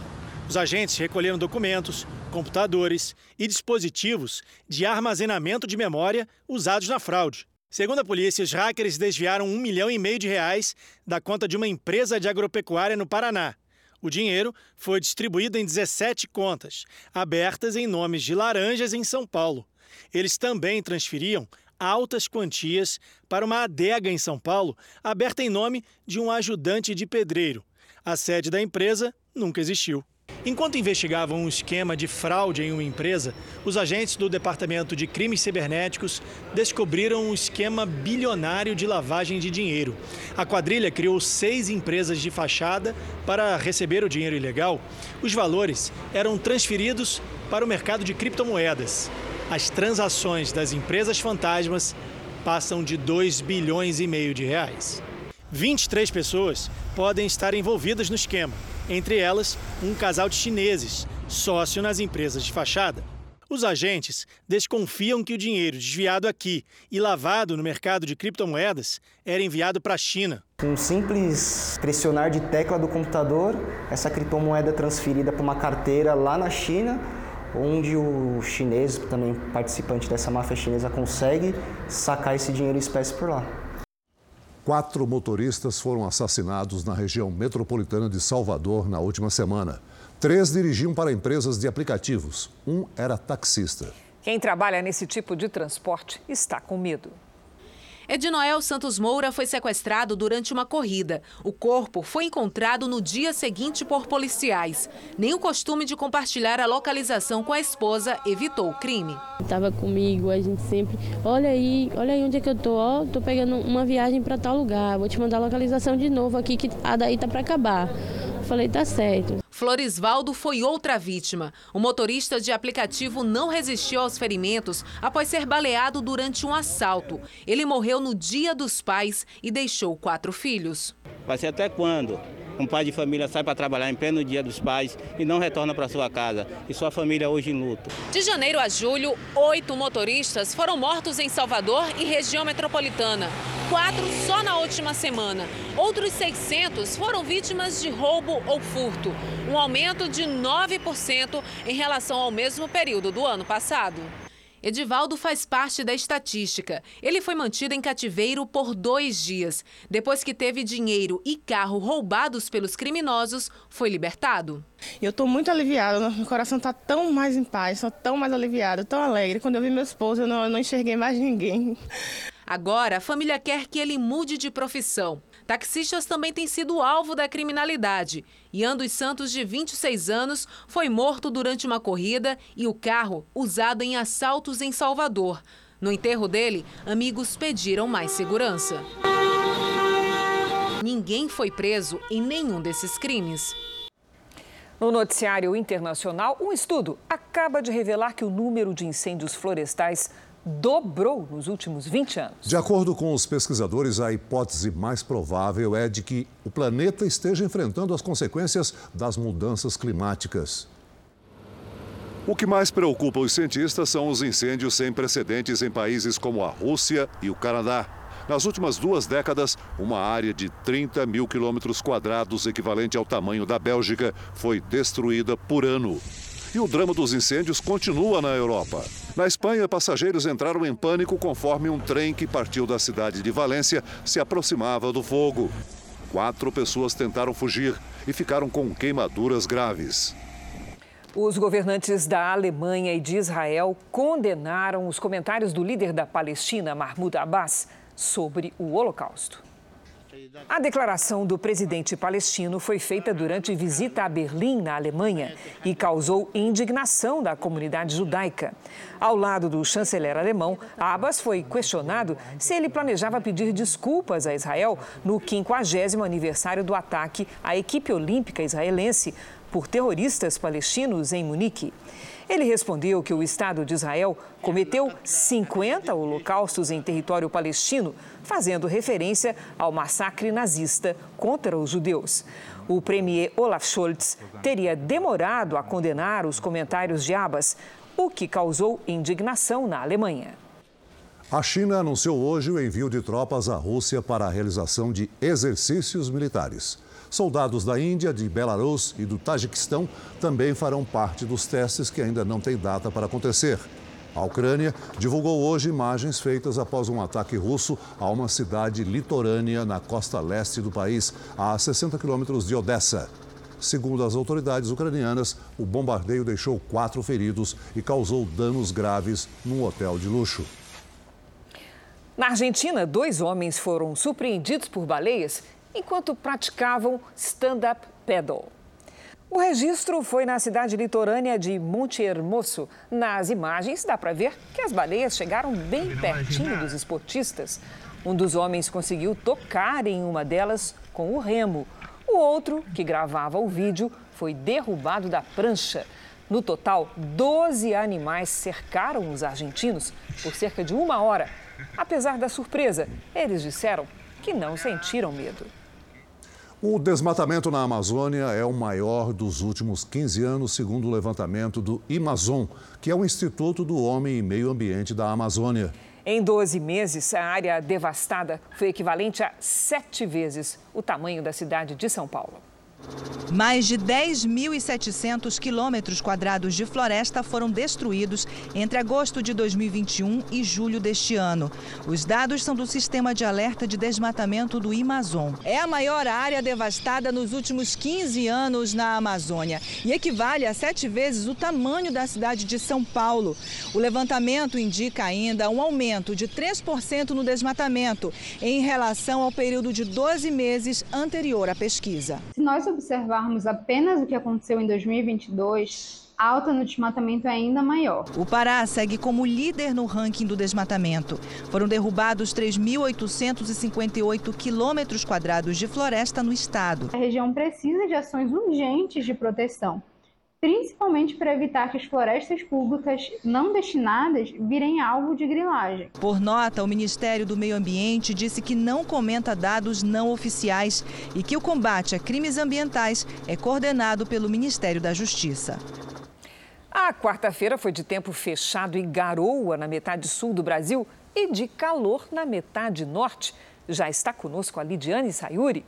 Os agentes recolheram documentos, computadores e dispositivos de armazenamento de memória usados na fraude. Segundo a polícia, os hackers desviaram um milhão e meio de reais da conta de uma empresa de agropecuária no Paraná. O dinheiro foi distribuído em 17 contas, abertas em nomes de laranjas em São Paulo. Eles também transferiam altas quantias para uma adega em São Paulo, aberta em nome de um ajudante de pedreiro. A sede da empresa nunca existiu. Enquanto investigavam um esquema de fraude em uma empresa, os agentes do Departamento de Crimes Cibernéticos descobriram um esquema bilionário de lavagem de dinheiro. A quadrilha criou seis empresas de fachada para receber o dinheiro ilegal. Os valores eram transferidos para o mercado de criptomoedas. As transações das empresas fantasmas passam de 2 bilhões e meio de reais. 23 pessoas podem estar envolvidas no esquema entre elas um casal de chineses, sócio nas empresas de fachada. Os agentes desconfiam que o dinheiro desviado aqui e lavado no mercado de criptomoedas era enviado para a China. Um simples pressionar de tecla do computador, essa criptomoeda é transferida para uma carteira lá na China, onde o chinês, também participante dessa máfia chinesa, consegue sacar esse dinheiro em espécie por lá. Quatro motoristas foram assassinados na região metropolitana de Salvador na última semana. Três dirigiam para empresas de aplicativos. Um era taxista. Quem trabalha nesse tipo de transporte está com medo. Ednoel Santos Moura foi sequestrado durante uma corrida. O corpo foi encontrado no dia seguinte por policiais. Nem o costume de compartilhar a localização com a esposa evitou o crime. Estava comigo, a gente sempre, olha aí, olha aí onde é que eu tô, ó, tô pegando uma viagem para tal lugar, vou te mandar a localização de novo aqui que a daí tá para acabar. Falei, tá certo. Florisvaldo foi outra vítima. O motorista de aplicativo não resistiu aos ferimentos após ser baleado durante um assalto. Ele morreu no Dia dos Pais e deixou quatro filhos. Vai ser até quando? Um pai de família sai para trabalhar em pleno dia dos pais e não retorna para sua casa. E sua família hoje em luto. De janeiro a julho, oito motoristas foram mortos em Salvador e região metropolitana. Quatro só na última semana. Outros 600 foram vítimas de roubo ou furto. Um aumento de 9% em relação ao mesmo período do ano passado. Edivaldo faz parte da estatística. Ele foi mantido em cativeiro por dois dias. Depois que teve dinheiro e carro roubados pelos criminosos, foi libertado. Eu estou muito aliviada, meu coração está tão mais em paz, estou tão mais aliviado, tão alegre. Quando eu vi meu esposo, eu não, eu não enxerguei mais ninguém. Agora, a família quer que ele mude de profissão. Taxistas também têm sido alvo da criminalidade. Ian dos Santos, de 26 anos, foi morto durante uma corrida e o carro usado em assaltos em Salvador. No enterro dele, amigos pediram mais segurança. Ninguém foi preso em nenhum desses crimes. No noticiário internacional, um estudo acaba de revelar que o número de incêndios florestais dobrou nos últimos 20 anos. De acordo com os pesquisadores, a hipótese mais provável é de que o planeta esteja enfrentando as consequências das mudanças climáticas. O que mais preocupa os cientistas são os incêndios sem precedentes em países como a Rússia e o Canadá. Nas últimas duas décadas, uma área de 30 mil quilômetros quadrados, equivalente ao tamanho da Bélgica, foi destruída por ano. E o drama dos incêndios continua na Europa. Na Espanha, passageiros entraram em pânico conforme um trem que partiu da cidade de Valência se aproximava do fogo. Quatro pessoas tentaram fugir e ficaram com queimaduras graves. Os governantes da Alemanha e de Israel condenaram os comentários do líder da Palestina, Mahmoud Abbas, sobre o Holocausto. A declaração do presidente palestino foi feita durante visita a Berlim, na Alemanha, e causou indignação da comunidade judaica. Ao lado do chanceler alemão, Abbas foi questionado se ele planejava pedir desculpas a Israel no 50 aniversário do ataque à equipe olímpica israelense por terroristas palestinos em Munique. Ele respondeu que o Estado de Israel cometeu 50 holocaustos em território palestino, fazendo referência ao massacre nazista contra os judeus. O premier Olaf Scholz teria demorado a condenar os comentários de Abbas, o que causou indignação na Alemanha. A China anunciou hoje o envio de tropas à Rússia para a realização de exercícios militares. Soldados da Índia, de Belarus e do Tajiquistão também farão parte dos testes que ainda não têm data para acontecer. A Ucrânia divulgou hoje imagens feitas após um ataque russo a uma cidade litorânea na costa leste do país, a 60 quilômetros de Odessa. Segundo as autoridades ucranianas, o bombardeio deixou quatro feridos e causou danos graves num hotel de luxo. Na Argentina, dois homens foram surpreendidos por baleias enquanto praticavam stand-up paddle. O registro foi na cidade litorânea de Monte Hermoso. Nas imagens, dá para ver que as baleias chegaram bem pertinho dos esportistas. Um dos homens conseguiu tocar em uma delas com o remo. O outro, que gravava o vídeo, foi derrubado da prancha. No total, 12 animais cercaram os argentinos por cerca de uma hora. Apesar da surpresa, eles disseram que não sentiram medo. O desmatamento na Amazônia é o maior dos últimos 15 anos, segundo o levantamento do Amazon, que é o Instituto do Homem e Meio Ambiente da Amazônia. Em 12 meses, a área devastada foi equivalente a sete vezes o tamanho da cidade de São Paulo. Mais de 10.700 quilômetros quadrados de floresta foram destruídos entre agosto de 2021 e julho deste ano. Os dados são do Sistema de Alerta de Desmatamento do Amazon. É a maior área devastada nos últimos 15 anos na Amazônia e equivale a sete vezes o tamanho da cidade de São Paulo. O levantamento indica ainda um aumento de 3% no desmatamento em relação ao período de 12 meses anterior à pesquisa. Se nós observarmos apenas o que aconteceu em 2022, a alta no desmatamento é ainda maior. O Pará segue como líder no ranking do desmatamento. Foram derrubados 3.858 quilômetros quadrados de floresta no estado. A região precisa de ações urgentes de proteção principalmente para evitar que as florestas públicas não destinadas virem alvo de grilagem. Por nota, o Ministério do Meio Ambiente disse que não comenta dados não oficiais e que o combate a crimes ambientais é coordenado pelo Ministério da Justiça. A quarta-feira foi de tempo fechado e garoa na metade sul do Brasil e de calor na metade norte. Já está conosco a Lidiane Sayuri.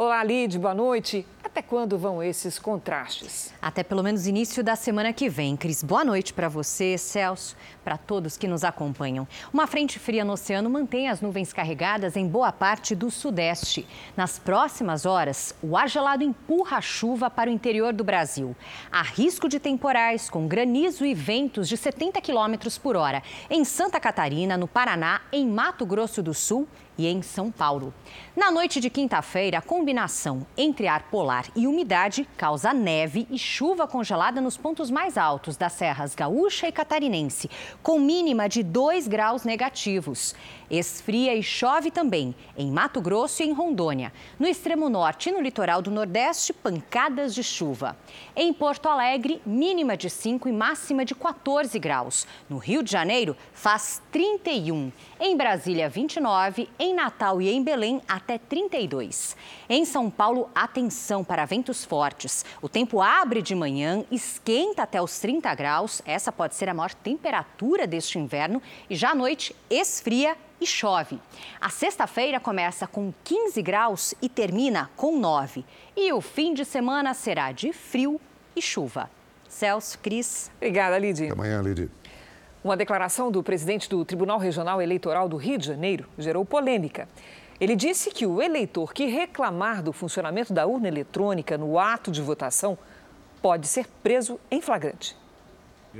Olá, Lid, boa noite. Até quando vão esses contrastes? Até pelo menos início da semana que vem. Cris, boa noite para você, Celso, para todos que nos acompanham. Uma frente fria no oceano mantém as nuvens carregadas em boa parte do sudeste. Nas próximas horas, o ar gelado empurra a chuva para o interior do Brasil. Há risco de temporais com granizo e ventos de 70 km por hora em Santa Catarina, no Paraná, em Mato Grosso do Sul e em São Paulo. Na noite de quinta-feira, a combinação entre ar polar e umidade causa neve e chuva congelada nos pontos mais altos das serras gaúcha e catarinense, com mínima de 2 graus negativos. Esfria e chove também em Mato Grosso e em Rondônia. No extremo norte e no litoral do Nordeste, pancadas de chuva. Em Porto Alegre, mínima de 5 e máxima de 14 graus. No Rio de Janeiro, faz 31. Em Brasília, 29. Em Natal e em Belém, até 32. Em São Paulo, atenção para ventos fortes. O tempo abre de manhã, esquenta até os 30 graus. Essa pode ser a maior temperatura deste inverno. E já à noite, esfria e chove. A sexta-feira começa com 15 graus e termina com 9. E o fim de semana será de frio e chuva. Celso, Cris. Obrigada, Lidy. Até amanhã, Lidy. Uma declaração do presidente do Tribunal Regional Eleitoral do Rio de Janeiro gerou polêmica. Ele disse que o eleitor que reclamar do funcionamento da urna eletrônica no ato de votação pode ser preso em flagrante.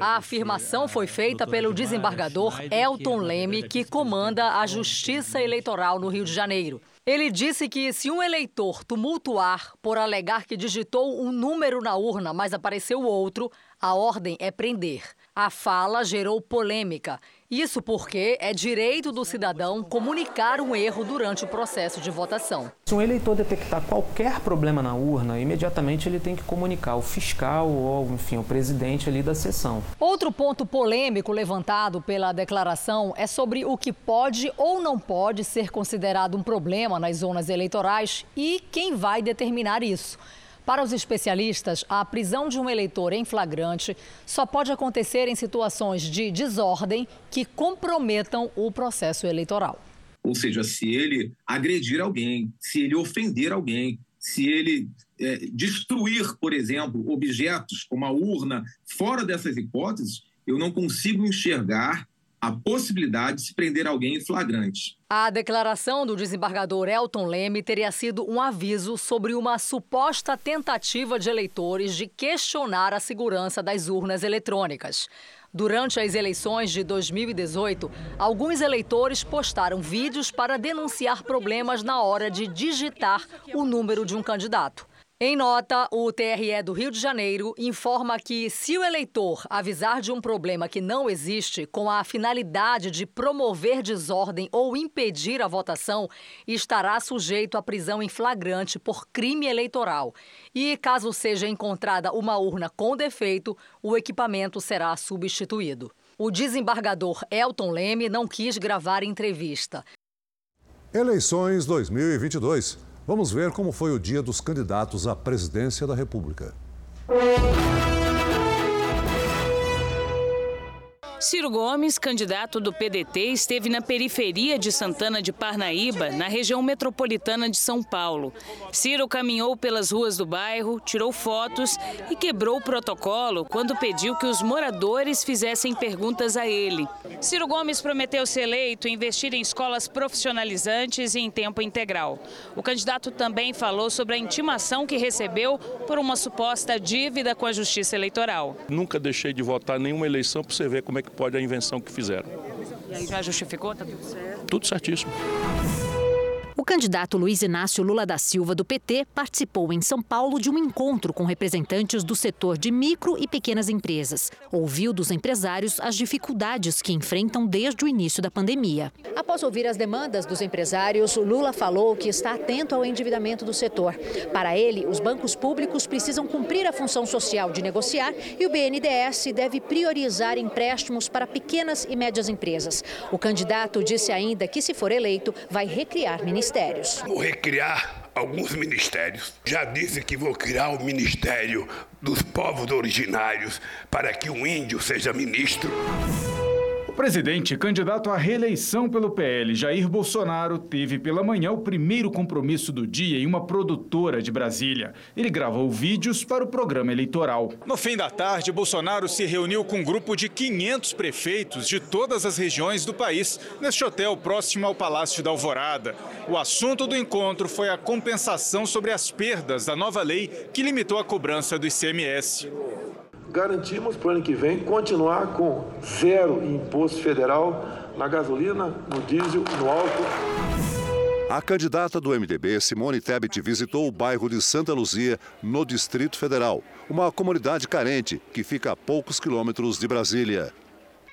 A afirmação foi feita pelo desembargador Elton Leme, que comanda a Justiça Eleitoral no Rio de Janeiro. Ele disse que se um eleitor tumultuar por alegar que digitou um número na urna, mas apareceu outro, a ordem é prender. A fala gerou polêmica. Isso porque é direito do cidadão comunicar um erro durante o processo de votação. Se um eleitor detectar qualquer problema na urna, imediatamente ele tem que comunicar ao fiscal ou, enfim, ao presidente ali da sessão. Outro ponto polêmico levantado pela declaração é sobre o que pode ou não pode ser considerado um problema nas zonas eleitorais e quem vai determinar isso. Para os especialistas, a prisão de um eleitor em flagrante só pode acontecer em situações de desordem que comprometam o processo eleitoral. Ou seja, se ele agredir alguém, se ele ofender alguém, se ele é, destruir, por exemplo, objetos como a urna, fora dessas hipóteses, eu não consigo enxergar a possibilidade de se prender alguém em flagrante. A declaração do desembargador Elton Leme teria sido um aviso sobre uma suposta tentativa de eleitores de questionar a segurança das urnas eletrônicas. Durante as eleições de 2018, alguns eleitores postaram vídeos para denunciar problemas na hora de digitar o número de um candidato. Em nota, o TRE do Rio de Janeiro informa que, se o eleitor avisar de um problema que não existe com a finalidade de promover desordem ou impedir a votação, estará sujeito à prisão em flagrante por crime eleitoral. E, caso seja encontrada uma urna com defeito, o equipamento será substituído. O desembargador Elton Leme não quis gravar entrevista. Eleições 2022. Vamos ver como foi o dia dos candidatos à presidência da República. Ciro Gomes, candidato do PDT, esteve na periferia de Santana de Parnaíba, na região metropolitana de São Paulo. Ciro caminhou pelas ruas do bairro, tirou fotos e quebrou o protocolo quando pediu que os moradores fizessem perguntas a ele. Ciro Gomes prometeu ser eleito e investir em escolas profissionalizantes e em tempo integral. O candidato também falou sobre a intimação que recebeu por uma suposta dívida com a Justiça Eleitoral. Nunca deixei de votar nenhuma eleição para você ver como é que pode a invenção que fizeram. E aí já justificou? Tá tudo certo? Tudo certíssimo. O candidato Luiz Inácio Lula da Silva, do PT, participou em São Paulo de um encontro com representantes do setor de micro e pequenas empresas. Ouviu dos empresários as dificuldades que enfrentam desde o início da pandemia. Após ouvir as demandas dos empresários, Lula falou que está atento ao endividamento do setor. Para ele, os bancos públicos precisam cumprir a função social de negociar e o BNDES deve priorizar empréstimos para pequenas e médias empresas. O candidato disse ainda que, se for eleito, vai recriar ministérios ministérios. Vou recriar alguns ministérios. Já disse que vou criar o Ministério dos Povos Originários para que o índio seja ministro presidente, candidato à reeleição pelo PL, Jair Bolsonaro, teve pela manhã o primeiro compromisso do dia em uma produtora de Brasília. Ele gravou vídeos para o programa eleitoral. No fim da tarde, Bolsonaro se reuniu com um grupo de 500 prefeitos de todas as regiões do país, neste hotel próximo ao Palácio da Alvorada. O assunto do encontro foi a compensação sobre as perdas da nova lei que limitou a cobrança do ICMS garantimos para o ano que vem continuar com zero imposto federal na gasolina, no diesel, no álcool. A candidata do MDB, Simone Tebet, visitou o bairro de Santa Luzia, no Distrito Federal, uma comunidade carente que fica a poucos quilômetros de Brasília.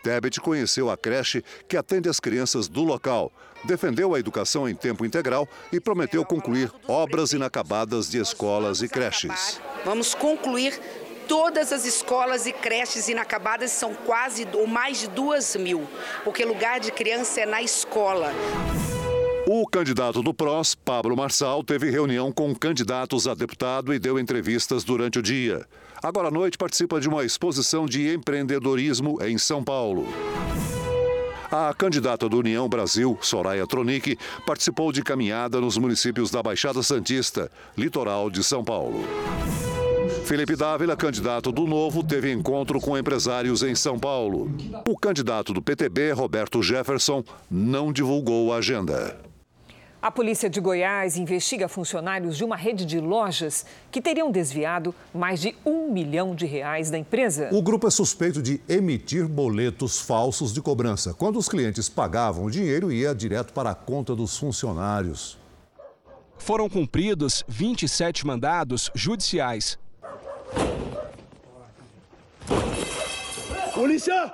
Tebet conheceu a creche que atende as crianças do local, defendeu a educação em tempo integral e prometeu concluir obras inacabadas de escolas e creches. Vamos concluir Todas as escolas e creches inacabadas são quase ou mais de duas mil, porque lugar de criança é na escola. O candidato do PROS, Pablo Marçal, teve reunião com candidatos a deputado e deu entrevistas durante o dia. Agora à noite participa de uma exposição de empreendedorismo em São Paulo. A candidata do União Brasil, Soraya Tronic, participou de caminhada nos municípios da Baixada Santista, litoral de São Paulo. Felipe Dávila, candidato do Novo, teve encontro com empresários em São Paulo. O candidato do PTB, Roberto Jefferson, não divulgou a agenda. A polícia de Goiás investiga funcionários de uma rede de lojas que teriam desviado mais de um milhão de reais da empresa. O grupo é suspeito de emitir boletos falsos de cobrança. Quando os clientes pagavam, o dinheiro ia direto para a conta dos funcionários. Foram cumpridos 27 mandados judiciais Polícia!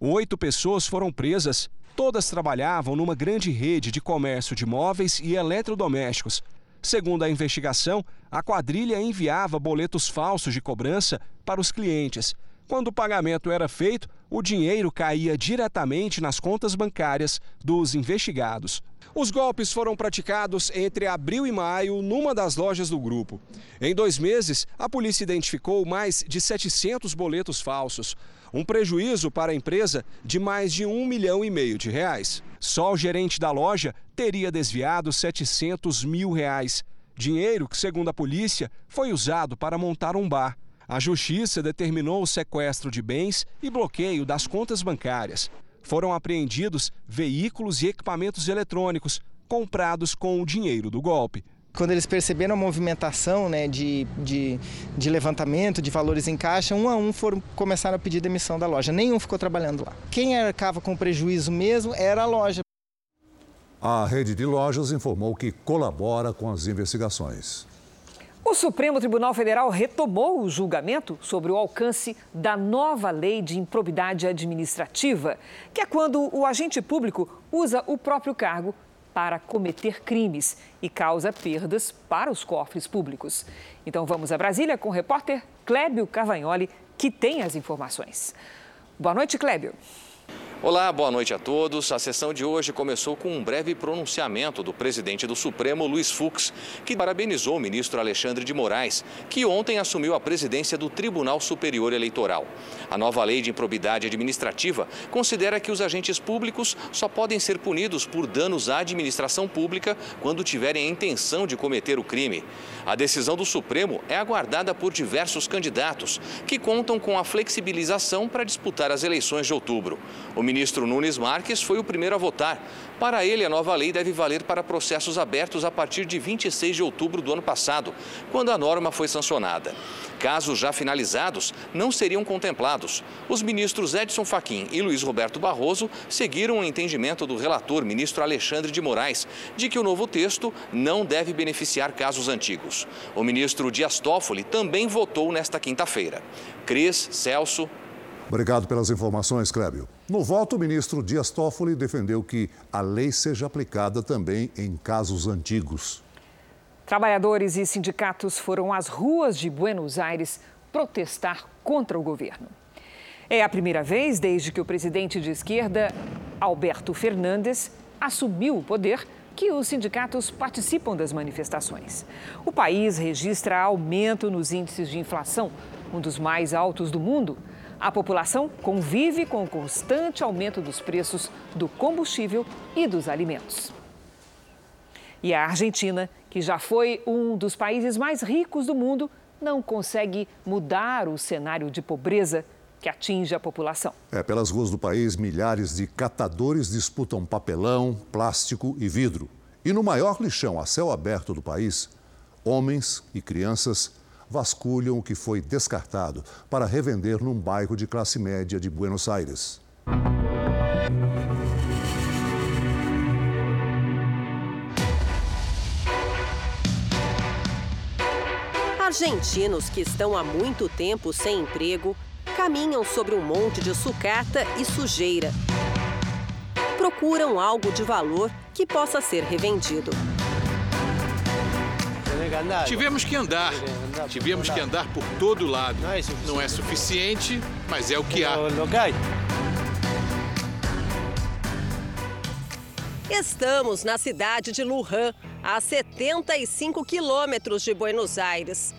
Oito pessoas foram presas. Todas trabalhavam numa grande rede de comércio de móveis e eletrodomésticos. Segundo a investigação, a quadrilha enviava boletos falsos de cobrança para os clientes. Quando o pagamento era feito, o dinheiro caía diretamente nas contas bancárias dos investigados. Os golpes foram praticados entre abril e maio numa das lojas do grupo. Em dois meses, a polícia identificou mais de 700 boletos falsos, um prejuízo para a empresa de mais de um milhão e meio de reais. Só o gerente da loja teria desviado 700 mil reais. Dinheiro que, segundo a polícia, foi usado para montar um bar. A justiça determinou o sequestro de bens e bloqueio das contas bancárias. Foram apreendidos veículos e equipamentos eletrônicos comprados com o dinheiro do golpe. Quando eles perceberam a movimentação né, de, de, de, levantamento de valores em caixa, um a um foram começaram a pedir demissão da loja. Nenhum ficou trabalhando lá. Quem arcava com prejuízo mesmo era a loja. A rede de lojas informou que colabora com as investigações. O Supremo Tribunal Federal retomou o julgamento sobre o alcance da nova lei de improbidade administrativa, que é quando o agente público usa o próprio cargo para cometer crimes e causa perdas para os cofres públicos. Então vamos a Brasília com o repórter Clébio Carvagnoli, que tem as informações. Boa noite, Clébio. Olá, boa noite a todos. A sessão de hoje começou com um breve pronunciamento do presidente do Supremo, Luiz Fux, que parabenizou o ministro Alexandre de Moraes, que ontem assumiu a presidência do Tribunal Superior Eleitoral. A nova lei de improbidade administrativa considera que os agentes públicos só podem ser punidos por danos à administração pública quando tiverem a intenção de cometer o crime. A decisão do Supremo é aguardada por diversos candidatos, que contam com a flexibilização para disputar as eleições de outubro. O ministro Nunes Marques foi o primeiro a votar. Para ele, a nova lei deve valer para processos abertos a partir de 26 de outubro do ano passado, quando a norma foi sancionada. Casos já finalizados não seriam contemplados. Os ministros Edson Fachin e Luiz Roberto Barroso seguiram o entendimento do relator, ministro Alexandre de Moraes, de que o novo texto não deve beneficiar casos antigos. O ministro Dias Toffoli também votou nesta quinta-feira. Cris, Celso. Obrigado pelas informações, Clébio. No voto, o ministro Dias Toffoli defendeu que a lei seja aplicada também em casos antigos. Trabalhadores e sindicatos foram às ruas de Buenos Aires protestar contra o governo. É a primeira vez desde que o presidente de esquerda, Alberto Fernandes, assumiu o poder que os sindicatos participam das manifestações. O país registra aumento nos índices de inflação, um dos mais altos do mundo. A população convive com o constante aumento dos preços do combustível e dos alimentos. E a Argentina, que já foi um dos países mais ricos do mundo, não consegue mudar o cenário de pobreza que atinge a população. É, pelas ruas do país, milhares de catadores disputam papelão, plástico e vidro. E no maior lixão a céu aberto do país, homens e crianças vasculham o que foi descartado para revender num bairro de classe média de Buenos Aires. Argentinos que estão há muito tempo sem emprego caminham sobre um monte de sucata e sujeira. Procuram algo de valor que possa ser revendido. Tivemos que andar. Tivemos que andar por todo lado. Não é suficiente, mas é o que há. Estamos na cidade de Luján, a 75 quilômetros de Buenos Aires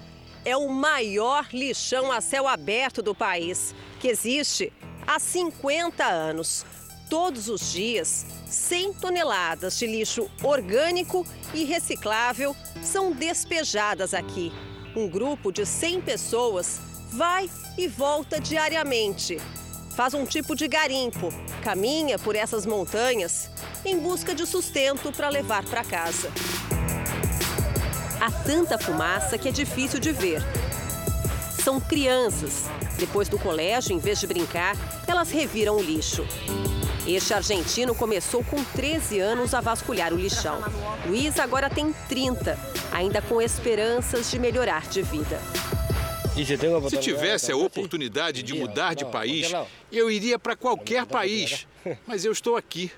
é o maior lixão a céu aberto do país, que existe há 50 anos. Todos os dias, 100 toneladas de lixo orgânico e reciclável são despejadas aqui. Um grupo de 100 pessoas vai e volta diariamente. Faz um tipo de garimpo, caminha por essas montanhas em busca de sustento para levar para casa. Há tanta fumaça que é difícil de ver. São crianças. Depois do colégio, em vez de brincar, elas reviram o lixo. Este argentino começou com 13 anos a vasculhar o lixão. Luiz agora tem 30, ainda com esperanças de melhorar de vida. Se tivesse a oportunidade de mudar de país, eu iria para qualquer país. Mas eu estou aqui.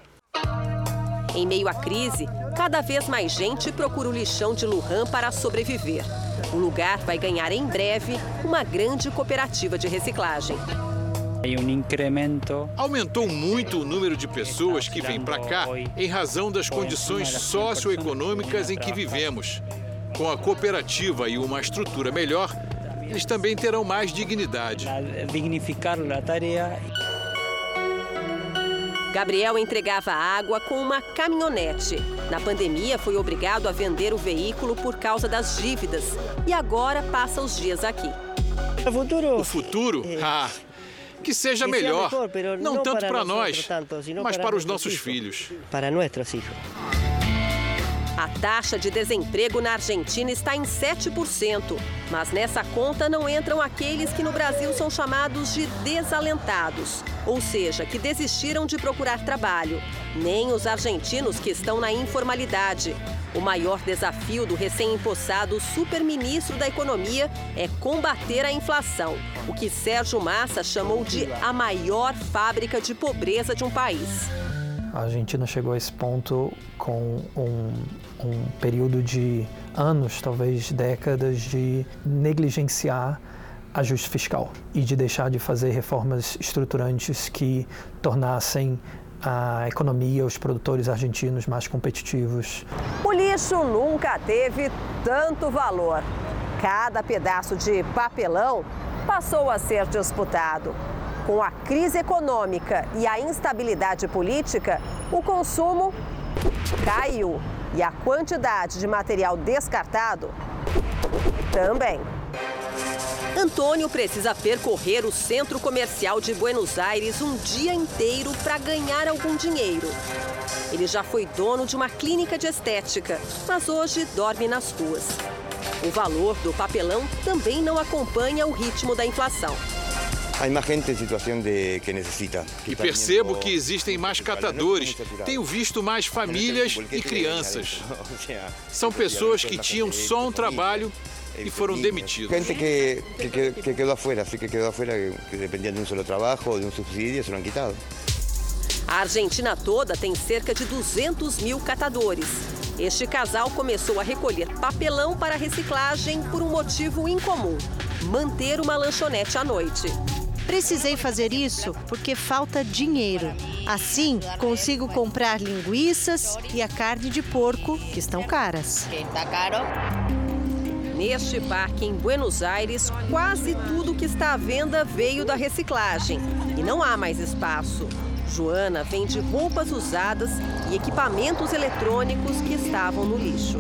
Em meio à crise, cada vez mais gente procura o lixão de Lujan para sobreviver. O lugar vai ganhar em breve uma grande cooperativa de reciclagem. Aumentou muito o número de pessoas que vêm para cá em razão das condições socioeconômicas em que vivemos. Com a cooperativa e uma estrutura melhor, eles também terão mais dignidade. Gabriel entregava água com uma caminhonete. Na pandemia, foi obrigado a vender o veículo por causa das dívidas e agora passa os dias aqui. O futuro? Ah, que seja melhor. Não tanto para nós, mas para os nossos filhos. Para nossos filhos. A taxa de desemprego na Argentina está em 7%, mas nessa conta não entram aqueles que no Brasil são chamados de desalentados, ou seja, que desistiram de procurar trabalho, nem os argentinos que estão na informalidade. O maior desafio do recém-impossado super-ministro da Economia é combater a inflação, o que Sérgio Massa chamou de a maior fábrica de pobreza de um país. A Argentina chegou a esse ponto com um, um período de anos, talvez décadas, de negligenciar ajuste fiscal e de deixar de fazer reformas estruturantes que tornassem a economia, os produtores argentinos mais competitivos. O lixo nunca teve tanto valor. Cada pedaço de papelão passou a ser disputado. Com a crise econômica e a instabilidade política, o consumo caiu e a quantidade de material descartado também. Antônio precisa percorrer o centro comercial de Buenos Aires um dia inteiro para ganhar algum dinheiro. Ele já foi dono de uma clínica de estética, mas hoje dorme nas ruas. O valor do papelão também não acompanha o ritmo da inflação. Há mais gente em situação de que necessita. E percebo que existem mais catadores. Tenho visto mais famílias e crianças. [LAUGHS] São pessoas que tinham só um trabalho e foram demitidos. Gente que, que, que quedou afuera, assim que quedou afuera, que dependia de um solo trabalho ou de um subsídio, foram quitados. A Argentina toda tem cerca de 200 mil catadores. Este casal começou a recolher papelão para reciclagem por um motivo incomum: manter uma lanchonete à noite. Precisei fazer isso porque falta dinheiro. Assim, consigo comprar linguiças e a carne de porco, que estão caras. Está caro? Neste parque em Buenos Aires, quase tudo que está à venda veio da reciclagem e não há mais espaço. Joana vende roupas usadas e equipamentos eletrônicos que estavam no lixo.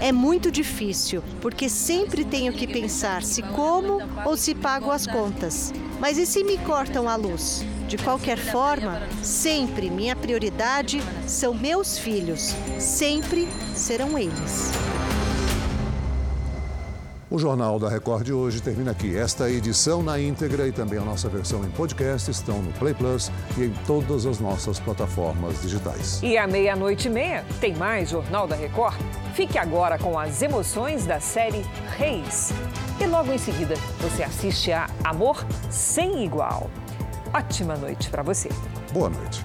É muito difícil, porque sempre tenho que pensar se como ou se pago as contas. Mas e se me cortam a luz? De qualquer forma, sempre minha prioridade são meus filhos. Sempre serão eles. O Jornal da Record de hoje termina aqui. Esta edição na íntegra e também a nossa versão em podcast estão no Play Plus e em todas as nossas plataformas digitais. E à meia-noite e meia tem mais Jornal da Record. Fique agora com as emoções da série Reis. E logo em seguida você assiste a Amor Sem Igual. Ótima noite para você. Boa noite.